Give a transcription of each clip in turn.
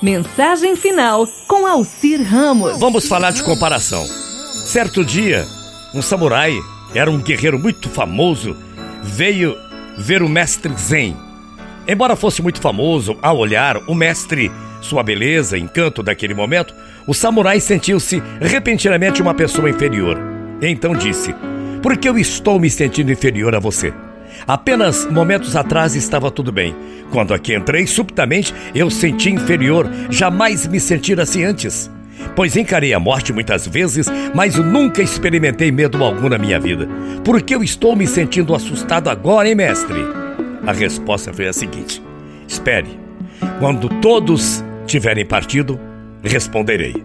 Mensagem final com Alcir Ramos. Vamos falar de comparação. Certo dia, um samurai, era um guerreiro muito famoso, veio ver o mestre Zen. Embora fosse muito famoso ao olhar o mestre, sua beleza, encanto daquele momento, o samurai sentiu-se repentinamente uma pessoa inferior. Então disse: Por que eu estou me sentindo inferior a você? Apenas momentos atrás estava tudo bem. Quando aqui entrei, subitamente eu senti inferior, jamais me sentir assim antes. Pois encarei a morte muitas vezes, mas nunca experimentei medo algum na minha vida. Por que eu estou me sentindo assustado agora, hein, mestre? A resposta foi a seguinte: Espere. Quando todos tiverem partido, responderei.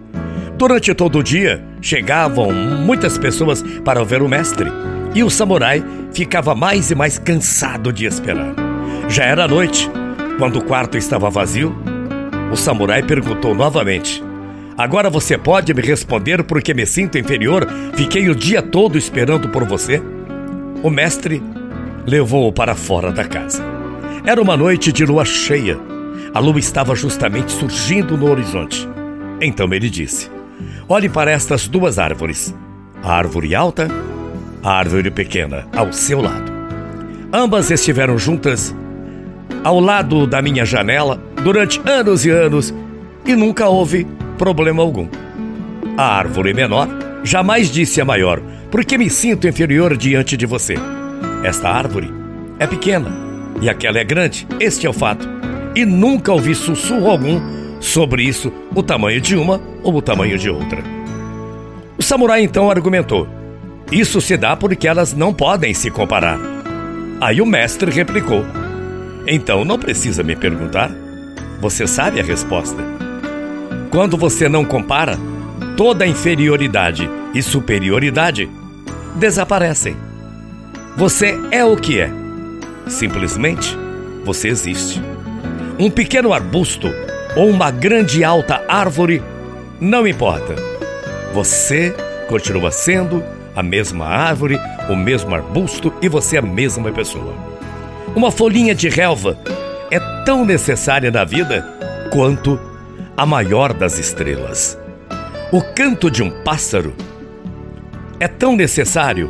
Durante todo o dia, chegavam muitas pessoas para ver o mestre e o samurai ficava mais e mais cansado de esperar. Já era noite, quando o quarto estava vazio. O samurai perguntou novamente: Agora você pode me responder por que me sinto inferior? Fiquei o dia todo esperando por você? O mestre levou-o para fora da casa. Era uma noite de lua cheia. A lua estava justamente surgindo no horizonte. Então ele disse: Olhe para estas duas árvores, a árvore alta a árvore pequena ao seu lado. Ambas estiveram juntas ao lado da minha janela durante anos e anos e nunca houve problema algum. A árvore menor jamais disse a maior, porque me sinto inferior diante de você. Esta árvore é pequena e aquela é grande, este é o fato. E nunca ouvi sussurro algum sobre isso, o tamanho de uma ou o tamanho de outra. O samurai então argumentou: isso se dá porque elas não podem se comparar. Aí o mestre replicou: Então não precisa me perguntar. Você sabe a resposta. Quando você não compara, toda inferioridade e superioridade desaparecem. Você é o que é. Simplesmente você existe. Um pequeno arbusto ou uma grande alta árvore, não importa. Você continua sendo a mesma árvore, o mesmo arbusto e você a mesma pessoa. Uma folhinha de relva é tão necessária na vida quanto a maior das estrelas. O canto de um pássaro é tão necessário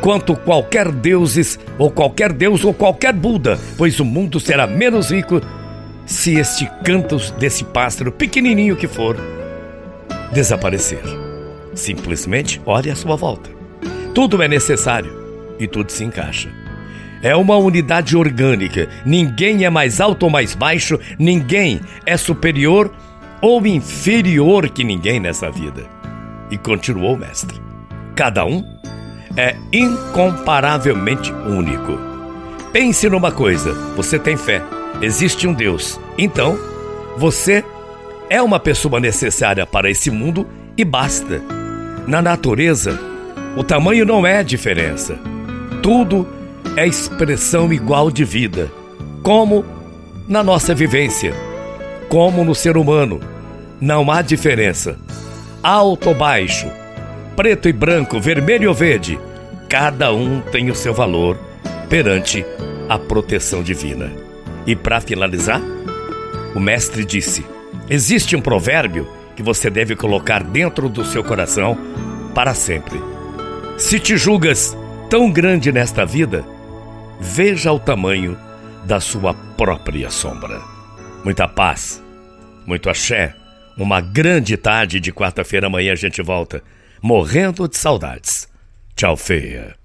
quanto qualquer deuses ou qualquer deus ou qualquer Buda, pois o mundo será menos rico se este canto desse pássaro, pequenininho que for, desaparecer. Simplesmente olhe à sua volta. Tudo é necessário e tudo se encaixa. É uma unidade orgânica. Ninguém é mais alto ou mais baixo, ninguém é superior ou inferior que ninguém nessa vida. E continuou o mestre. Cada um é incomparavelmente único. Pense numa coisa: você tem fé, existe um Deus. Então, você é uma pessoa necessária para esse mundo e basta. Na natureza, o tamanho não é diferença. Tudo é expressão igual de vida, como na nossa vivência, como no ser humano. Não há diferença. Alto ou baixo, preto e branco, vermelho ou verde, cada um tem o seu valor perante a proteção divina. E para finalizar, o mestre disse: existe um provérbio que você deve colocar dentro do seu coração para sempre. Se te julgas tão grande nesta vida, veja o tamanho da sua própria sombra. Muita paz, muito axé. Uma grande tarde de quarta-feira amanhã a gente volta, morrendo de saudades. Tchau, feia.